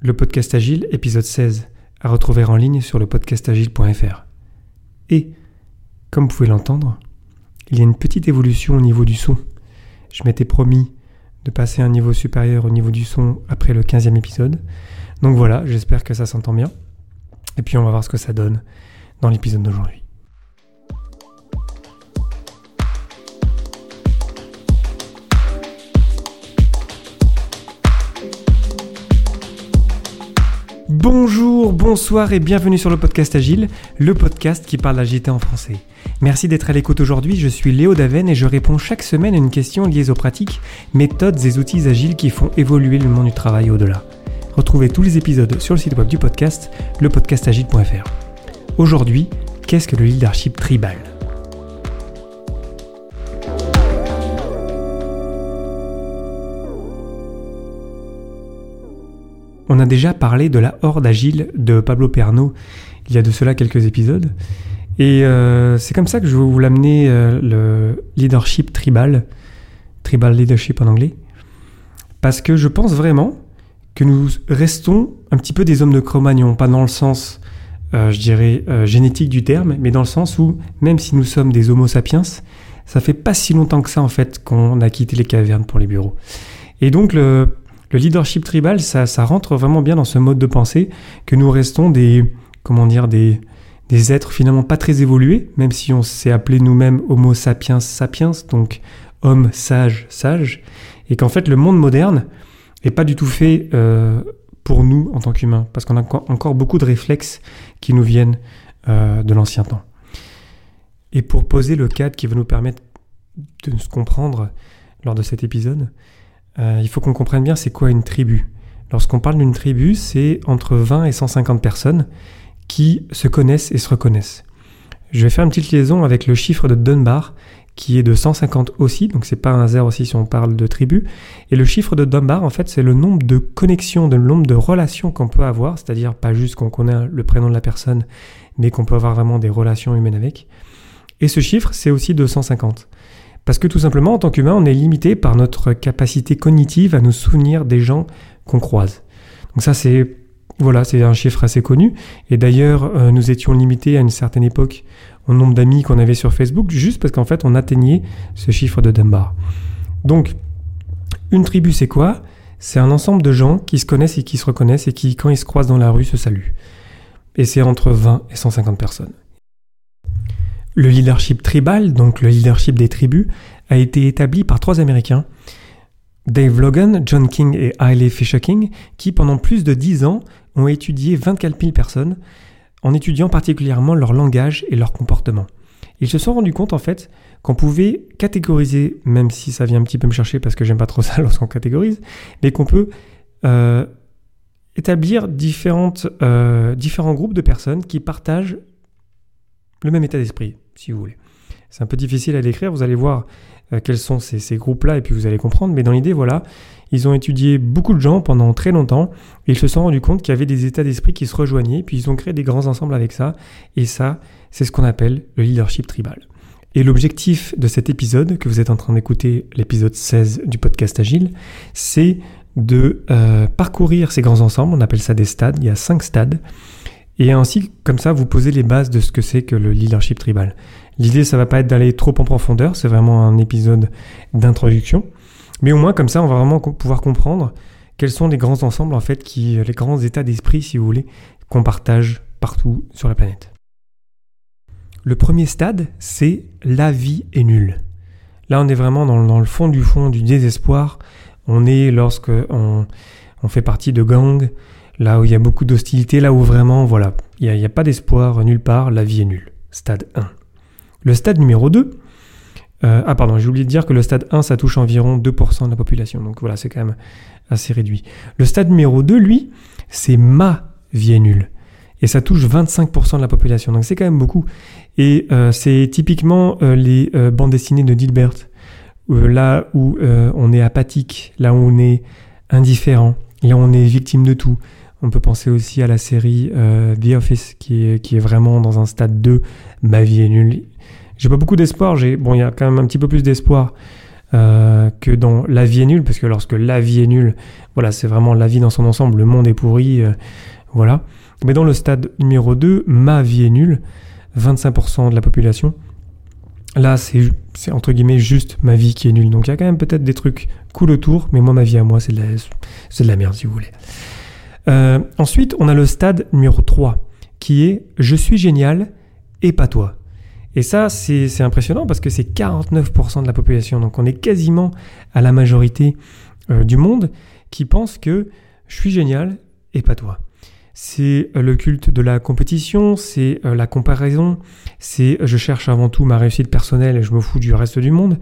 Le podcast Agile, épisode 16, à retrouver en ligne sur le podcastagile.fr. Et, comme vous pouvez l'entendre, il y a une petite évolution au niveau du son. Je m'étais promis de passer un niveau supérieur au niveau du son après le 15e épisode. Donc voilà, j'espère que ça s'entend bien. Et puis on va voir ce que ça donne dans l'épisode d'aujourd'hui. Bonjour, bonsoir et bienvenue sur le podcast Agile, le podcast qui parle d'agilité en français. Merci d'être à l'écoute aujourd'hui, je suis Léo Daven et je réponds chaque semaine à une question liée aux pratiques, méthodes et outils agiles qui font évoluer le monde du travail au-delà. Retrouvez tous les épisodes sur le site web du podcast, lepodcastagile.fr. Aujourd'hui, qu'est-ce que le leadership tribal? On a déjà parlé de la Horde Agile de Pablo Perno il y a de cela quelques épisodes. Et euh, c'est comme ça que je vais vous l'amener euh, le leadership tribal, tribal leadership en anglais, parce que je pense vraiment que nous restons un petit peu des hommes de Cro-Magnon, pas dans le sens, euh, je dirais, génétique du terme, mais dans le sens où même si nous sommes des Homo sapiens, ça fait pas si longtemps que ça en fait qu'on a quitté les cavernes pour les bureaux. Et donc le, le leadership tribal, ça, rentre vraiment bien dans ce mode de pensée que nous restons des, comment dire, des, des êtres finalement pas très évolués, même si on s'est appelé nous-mêmes Homo sapiens sapiens, donc homme sage sage, et qu'en fait le monde moderne est pas du tout fait euh, pour nous en tant qu'humains, parce qu'on a encore beaucoup de réflexes qui nous viennent euh, de l'ancien temps. Et pour poser le cadre qui va nous permettre de se comprendre lors de cet épisode, euh, il faut qu'on comprenne bien c'est quoi une tribu. Lorsqu'on parle d'une tribu, c'est entre 20 et 150 personnes qui se connaissent et se reconnaissent. Je vais faire une petite liaison avec le chiffre de Dunbar qui est de 150 aussi, donc c'est pas un zéro aussi si on parle de tribu. Et le chiffre de Dunbar, en fait, c'est le nombre de connexions, le nombre de relations qu'on peut avoir, c'est-à-dire pas juste qu'on connaît le prénom de la personne, mais qu'on peut avoir vraiment des relations humaines avec. Et ce chiffre, c'est aussi de 150. Parce que tout simplement, en tant qu'humain, on est limité par notre capacité cognitive à nous souvenir des gens qu'on croise. Donc ça, c'est voilà, c'est un chiffre assez connu. Et d'ailleurs, euh, nous étions limités à une certaine époque au nombre d'amis qu'on avait sur Facebook, juste parce qu'en fait, on atteignait ce chiffre de Dunbar. Donc, une tribu, c'est quoi? C'est un ensemble de gens qui se connaissent et qui se reconnaissent et qui, quand ils se croisent dans la rue, se saluent. Et c'est entre 20 et 150 personnes. Le leadership tribal, donc le leadership des tribus, a été établi par trois Américains, Dave Logan, John King et Hailey Fisher King, qui pendant plus de dix ans ont étudié 24 000 personnes, en étudiant particulièrement leur langage et leur comportement. Ils se sont rendus compte en fait qu'on pouvait catégoriser, même si ça vient un petit peu me chercher parce que j'aime pas trop ça lorsqu'on catégorise, mais qu'on peut euh, établir euh, différents groupes de personnes qui partagent le même état d'esprit si vous voulez. C'est un peu difficile à décrire, vous allez voir euh, quels sont ces, groupes-là et puis vous allez comprendre, mais dans l'idée, voilà, ils ont étudié beaucoup de gens pendant très longtemps et ils se sont rendus compte qu'il y avait des états d'esprit qui se rejoignaient, puis ils ont créé des grands ensembles avec ça, et ça, c'est ce qu'on appelle le leadership tribal. Et l'objectif de cet épisode, que vous êtes en train d'écouter, l'épisode 16 du podcast Agile, c'est de euh, parcourir ces grands ensembles, on appelle ça des stades, il y a cinq stades, et ainsi, comme ça, vous posez les bases de ce que c'est que le leadership tribal. L'idée, ça va pas être d'aller trop en profondeur, c'est vraiment un épisode d'introduction. Mais au moins, comme ça, on va vraiment pouvoir comprendre quels sont les grands ensembles, en fait, qui, les grands états d'esprit, si vous voulez, qu'on partage partout sur la planète. Le premier stade, c'est la vie est nulle. Là, on est vraiment dans, le fond du fond du désespoir. On est lorsque on fait partie de gangs, là où il y a beaucoup d'hostilité, là où vraiment, voilà, il n'y a, pas d'espoir nulle part, la vie est nulle. Stade 1. Le stade numéro 2, euh, ah pardon, j'ai oublié de dire que le stade 1, ça touche environ 2% de la population, donc voilà, c'est quand même assez réduit. Le stade numéro 2, lui, c'est ma vie est nulle. Et ça touche 25% de la population, donc c'est quand même beaucoup. Et euh, c'est typiquement euh, les bandes dessinées de Dilbert, là où on est apathique, là où on est indifférent, là où on est victime de tout, on peut penser aussi à la série euh, The Office qui est, vraiment dans un stade 2. Ma vie est nulle. J'ai pas beaucoup d'espoir. J'ai bon, il y a quand même un petit peu plus d'espoir euh, que dans la vie est nulle, parce que lorsque la vie est nulle, voilà, c'est vraiment la vie dans son ensemble, le monde est pourri, euh, voilà. Mais dans le stade numéro 2, ma vie est nulle, 25% de la population. Là, c'est entre guillemets juste ma vie qui est nulle. Donc il y a quand même peut-être des trucs cool autour, mais moi, ma vie à moi, c'est de la merde, si vous voulez. Euh, ensuite, on a le stade numéro 3, qui est je suis génial et pas toi. Et ça, c'est impressionnant parce que c'est 49% de la population. Donc on est quasiment à la majorité euh, du monde qui pense que je suis génial et pas toi. C'est euh, le culte de la compétition, c'est la comparaison, c'est je cherche avant tout ma réussite personnelle et je me fous du reste du monde.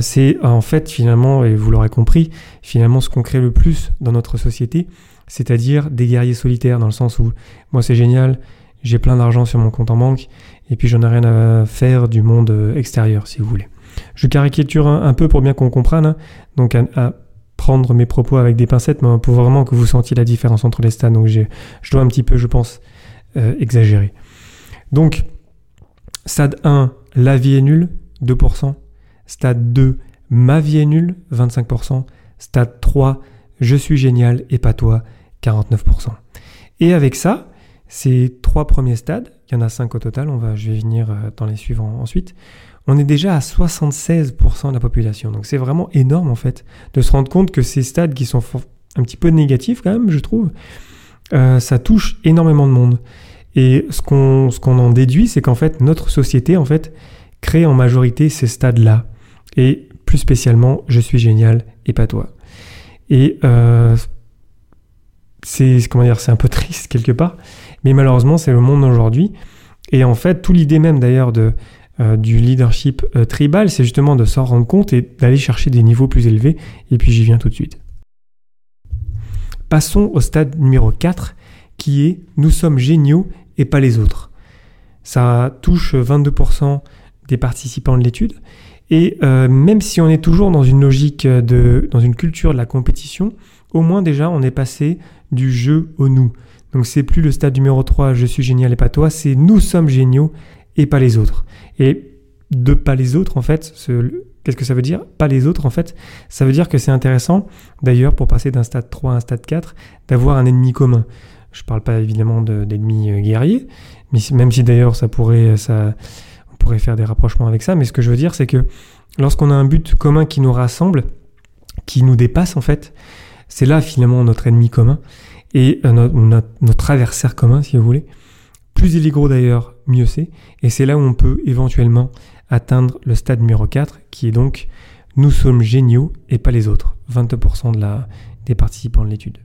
c'est en fait finalement, et vous l'aurez compris, finalement ce qu'on crée le plus dans notre société, c'est-à-dire des guerriers solitaires dans le sens où moi c'est génial, j'ai plein d'argent sur mon compte en banque, et puis j'en ai rien à faire du monde euh, extérieur, si vous voulez. Je caricature un, peu pour bien qu'on comprenne, hein. donc à, prendre mes propos avec des pincettes, mais pour vraiment que vous sentiez la différence entre les stades. Donc je dois un petit peu, je pense, euh, exagérer. Donc, stade 1, la vie est nulle, 2%. Stade 2, ma vie est nulle, 25%. Stade 3, je suis génial et pas toi, 49%. Et avec ça, ces trois premiers stades, il y en a cinq au total, on va, je vais venir euh, dans les suivants ensuite, on est déjà à 76% de la population. Donc c'est vraiment énorme en fait de se rendre compte que ces stades qui sont un petit peu négatifs quand même, je trouve, euh, ça touche énormément de monde. Et ce qu'on en déduit, c'est qu'en fait notre société en fait crée en majorité ces stades-là. Et plus spécialement, je suis génial et pas toi. Et euh, c'est un peu triste quelque part. Mais malheureusement, c'est le monde d'aujourd'hui. Et en fait, tout l'idée même d'ailleurs euh, du leadership euh, tribal, c'est justement de s'en rendre compte et d'aller chercher des niveaux plus élevés. Et puis j'y viens tout de suite. Passons au stade numéro 4, qui est nous sommes géniaux et pas les autres. Ça touche 22% des participants de l'étude. Et euh, même si on est toujours dans une logique de, dans une culture de la compétition, au moins déjà on est passé du jeu au nous. Donc c'est plus le stade numéro 3, je suis génial et pas toi, c'est nous sommes géniaux et pas les autres. Et de pas les autres, en fait, qu'est-ce que ça veut dire? Pas les autres, en fait, ça veut dire que c'est intéressant, d'ailleurs, pour passer d'un stade 3 à un stade 4, d'avoir un ennemi commun. Je ne parle pas évidemment d'ennemis euh, guerriers, mais même si d'ailleurs ça pourrait, ça, on pourrait faire des rapprochements avec ça, mais ce que je veux dire, c'est que lorsqu'on a un but commun qui nous rassemble, qui nous dépasse en fait, c'est là finalement notre ennemi commun et euh, notre, adversaire commun, si vous voulez. Plus il est gros d'ailleurs, mieux c'est. Et c'est là où on peut éventuellement atteindre le stade numéro 4, qui est donc nous sommes géniaux et pas les autres. 22% de la, des participants de l'étude.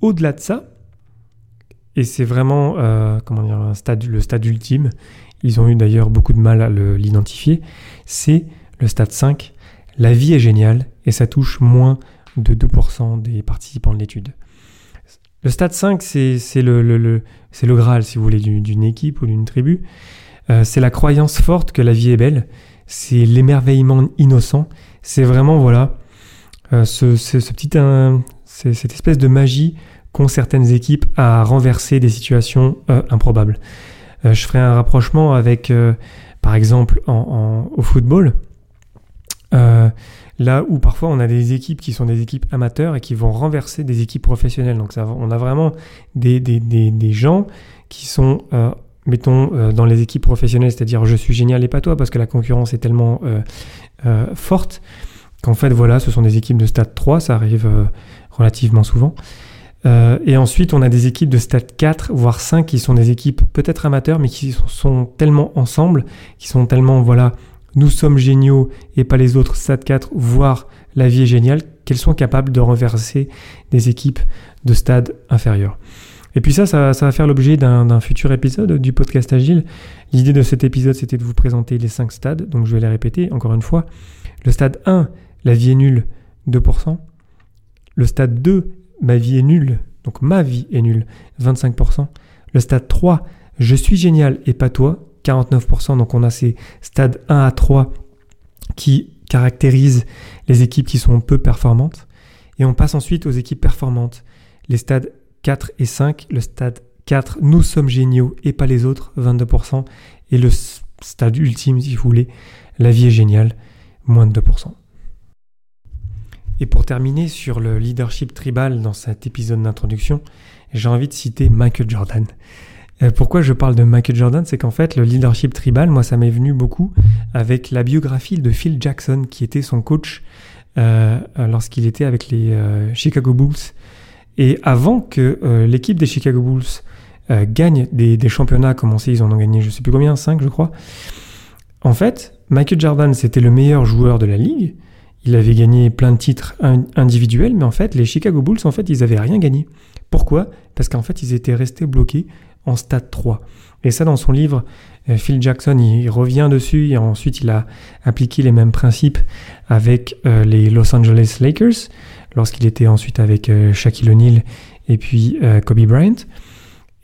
Au-delà de ça, et c'est vraiment euh, comment dire, un stade, le stade ultime, ils ont eu d'ailleurs beaucoup de mal à l'identifier, c'est le stade 5. La vie est géniale et ça touche moins de 2% des participants de l'étude. Le stade 5, c'est le, le, Graal, si vous voulez, d'une équipe ou d'une tribu. Euh, c'est la croyance forte que la vie est belle. C'est l'émerveillement innocent. C'est vraiment, voilà, euh, ce, cette espèce de magie qu'ont certaines équipes à renverser des situations euh, improbables. Je ferai un rapprochement avec, par exemple, au football. Là où parfois on a des équipes qui sont des équipes amateurs et qui vont renverser des équipes professionnelles. Donc on a vraiment des, des, des, des gens qui sont, euh, mettons, euh, dans les équipes professionnelles, c'est-à-dire je suis génial et pas toi parce que la concurrence est tellement euh, forte qu'en fait voilà, ce sont des équipes de stade 3, ça arrive relativement souvent. Et ensuite, on a des équipes de stade 4, voire 5, qui sont des équipes peut-être amateurs, mais qui sont tellement ensemble, qui sont tellement voilà nous sommes géniaux et pas les autres, stade 4, voire la vie est géniale, qu'elles sont capables de renverser des équipes de stade inférieur. Et puis ça, ça, va faire l'objet d'un futur épisode du podcast Agile. L'idée de cet épisode, c'était de vous présenter les 5 stades, donc je vais les répéter encore une fois. Le stade 1, la vie est nulle, 2%. Le stade 2, ma vie est nulle, donc ma vie est nulle, 25%. Le stade 3, je suis génial et pas toi, 49%. Donc on a ces stades 1 à 3 qui caractérisent les équipes qui sont peu performantes. Et on passe ensuite aux équipes performantes. Les stades 4 et 5. Le stade 4, nous sommes géniaux et pas les autres, 22%. Et le stade ultime, si vous voulez, la vie est géniale, moins de 2%. Et pour terminer sur le leadership tribal dans cet épisode d'introduction, j'ai envie de citer Michael Jordan. Euh, pourquoi je parle de Michael Jordan? C'est qu'en fait, le leadership tribal, moi, ça m'est venu beaucoup avec la biographie de Phil Jackson, qui était son coach euh, lorsqu'il était avec les euh, Chicago Bulls. Et avant que l'équipe des Chicago Bulls gagne des, des, championnats, comme on sait, ils en ont gagné, je sais plus combien, 5 je crois. En fait, Michael Jordan, c'était le meilleur joueur de la ligue. Il avait gagné plein de titres individuels, mais en fait, les Chicago Bulls, en fait, ils n'avaient rien gagné. Pourquoi? Parce qu'en fait, ils étaient restés bloqués en stade 3. Et ça, dans son livre, euh, Phil Jackson, il revient dessus et ensuite il a appliqué les mêmes principes avec euh, les Los Angeles Lakers, lorsqu'il était ensuite avec euh, Shaquille O'Neal et puis Kobe Bryant.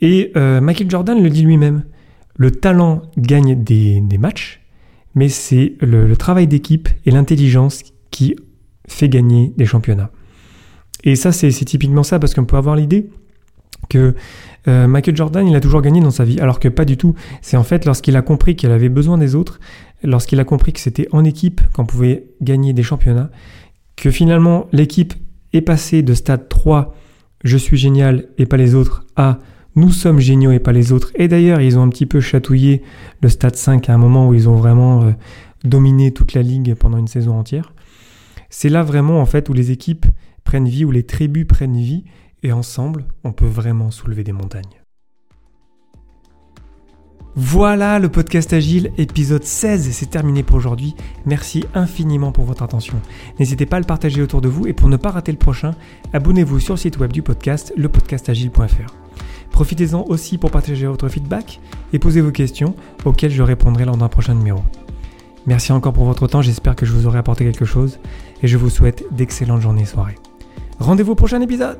Et Michael Jordan le dit lui-même, le talent gagne des, matchs, mais c'est le, le travail d'équipe et l'intelligence qui fait gagner des championnats. Et ça, c'est typiquement ça, parce qu'on peut avoir l'idée que euh, Michael Jordan, il a toujours gagné dans sa vie, alors que pas du tout. C'est en fait lorsqu'il a compris qu'il avait besoin des autres, lorsqu'il a compris que c'était en équipe qu'on pouvait gagner des championnats, que finalement l'équipe est passée de stade 3, je suis génial et pas les autres, à nous sommes géniaux et pas les autres. Et d'ailleurs, ils ont un petit peu chatouillé le stade 5 à un moment où ils ont vraiment euh, dominé toute la ligue pendant une saison entière. C'est là vraiment en fait où les équipes prennent vie, où les tribus prennent vie, et ensemble, on peut vraiment soulever des montagnes. Voilà le podcast Agile, épisode 16, c'est terminé pour aujourd'hui. Merci infiniment pour votre attention. N'hésitez pas à le partager autour de vous et pour ne pas rater le prochain, abonnez-vous sur le site web du podcast, lepodcastagile.fr. Profitez-en aussi pour partager votre feedback et poser vos questions auxquelles je répondrai lors d'un prochain numéro. Merci encore pour votre temps, j'espère que je vous aurai apporté quelque chose et je vous souhaite d'excellentes journées et soirées. Rendez-vous au prochain épisode